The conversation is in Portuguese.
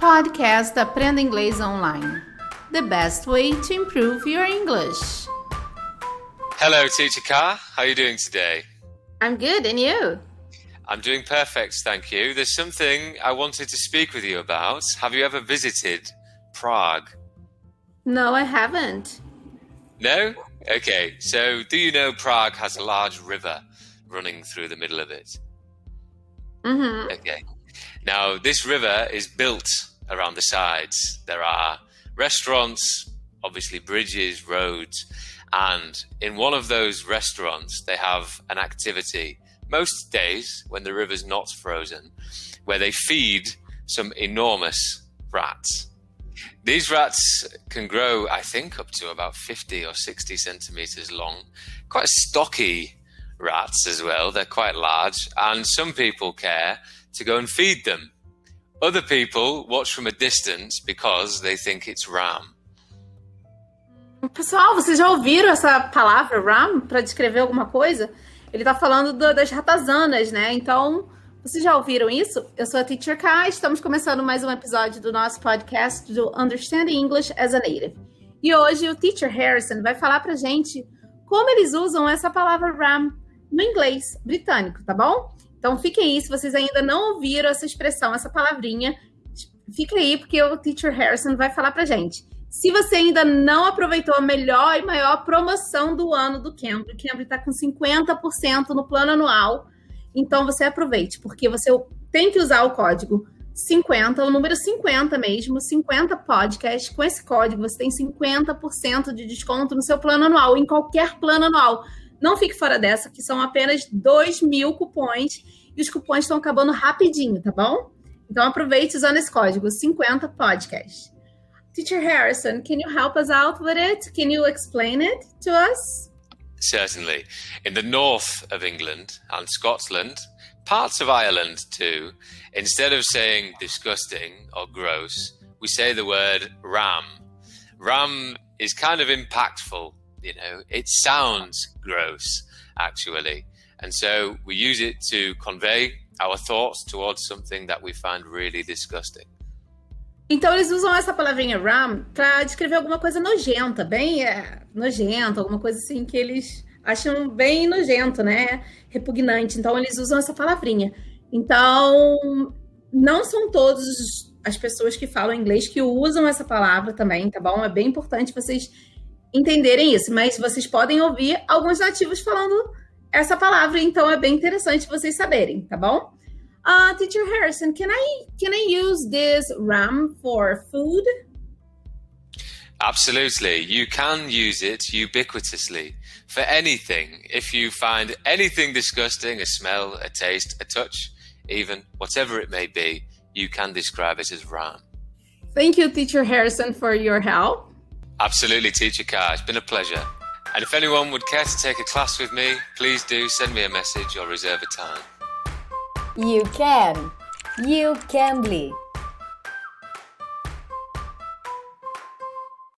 Podcast Aprenda Inglês Online. The best way to improve your English. Hello, Teacher Carr. How are you doing today? I'm good, and you? I'm doing perfect, thank you. There's something I wanted to speak with you about. Have you ever visited Prague? No, I haven't. No? Okay, so do you know Prague has a large river running through the middle of it? Mm-hmm. Okay. Now, this river is built around the sides. There are restaurants, obviously bridges, roads, and in one of those restaurants, they have an activity most days when the river's not frozen where they feed some enormous rats. These rats can grow, I think, up to about 50 or 60 centimeters long. Quite stocky rats as well. They're quite large. And some people care to go and feed them. Other people watch from a distance because they think it's ram. Pessoal, vocês já ouviram essa palavra ram para descrever alguma coisa? Ele está falando do, das ratazanas, né? Então, vocês já ouviram isso? Eu sou a Teacher Kai, estamos começando mais um episódio do nosso podcast do Understanding English as a Native. E hoje o Teacher Harrison vai falar pra gente como eles usam essa palavra ram no inglês britânico, tá bom? Então fiquem aí, se vocês ainda não ouviram essa expressão, essa palavrinha, fiquem aí porque o Teacher Harrison vai falar pra gente. Se você ainda não aproveitou a melhor e maior promoção do ano do Cambly, o está com 50% no plano anual, então você aproveite, porque você tem que usar o código 50, o número 50 mesmo, 50 podcast. Com esse código você tem 50% de desconto no seu plano anual, em qualquer plano anual. Não fique fora dessa, que são apenas 2 mil cupons e os cupons estão acabando rapidinho, tá bom? Então aproveite usando esse código 50 podcast. Teacher Harrison, can you help us out with it? Can you explain it to us? Certainly. In the north of England and Scotland, parts of Ireland too, instead of saying disgusting or gross, we say the word ram. Ram is kind of impactful, you know, it sounds gross actually. And so we use it to convey our thoughts towards something that we find really disgusting. Então eles usam essa palavrinha ram para descrever alguma coisa nojenta, bem é, nojenta, alguma coisa assim que eles acham bem nojento, né? Repugnante. Então eles usam essa palavrinha. Então não são todas as pessoas que falam inglês que usam essa palavra também, tá bom? É bem importante vocês entenderem isso, mas vocês podem ouvir alguns nativos falando essa palavra, então é bem interessante vocês saberem, tá bom? Uh, Teacher Harrison, can I can I use this RAM for food? Absolutely. You can use it ubiquitously for anything. If you find anything disgusting, a smell, a taste, a touch, even whatever it may be, you can describe it as RAM. Thank you, Teacher Harrison, for your help. Absolutely, Teacher Car. It's been a pleasure. And if anyone would care to take a class with me, please do send me a message or reserve a time. You can. You can be.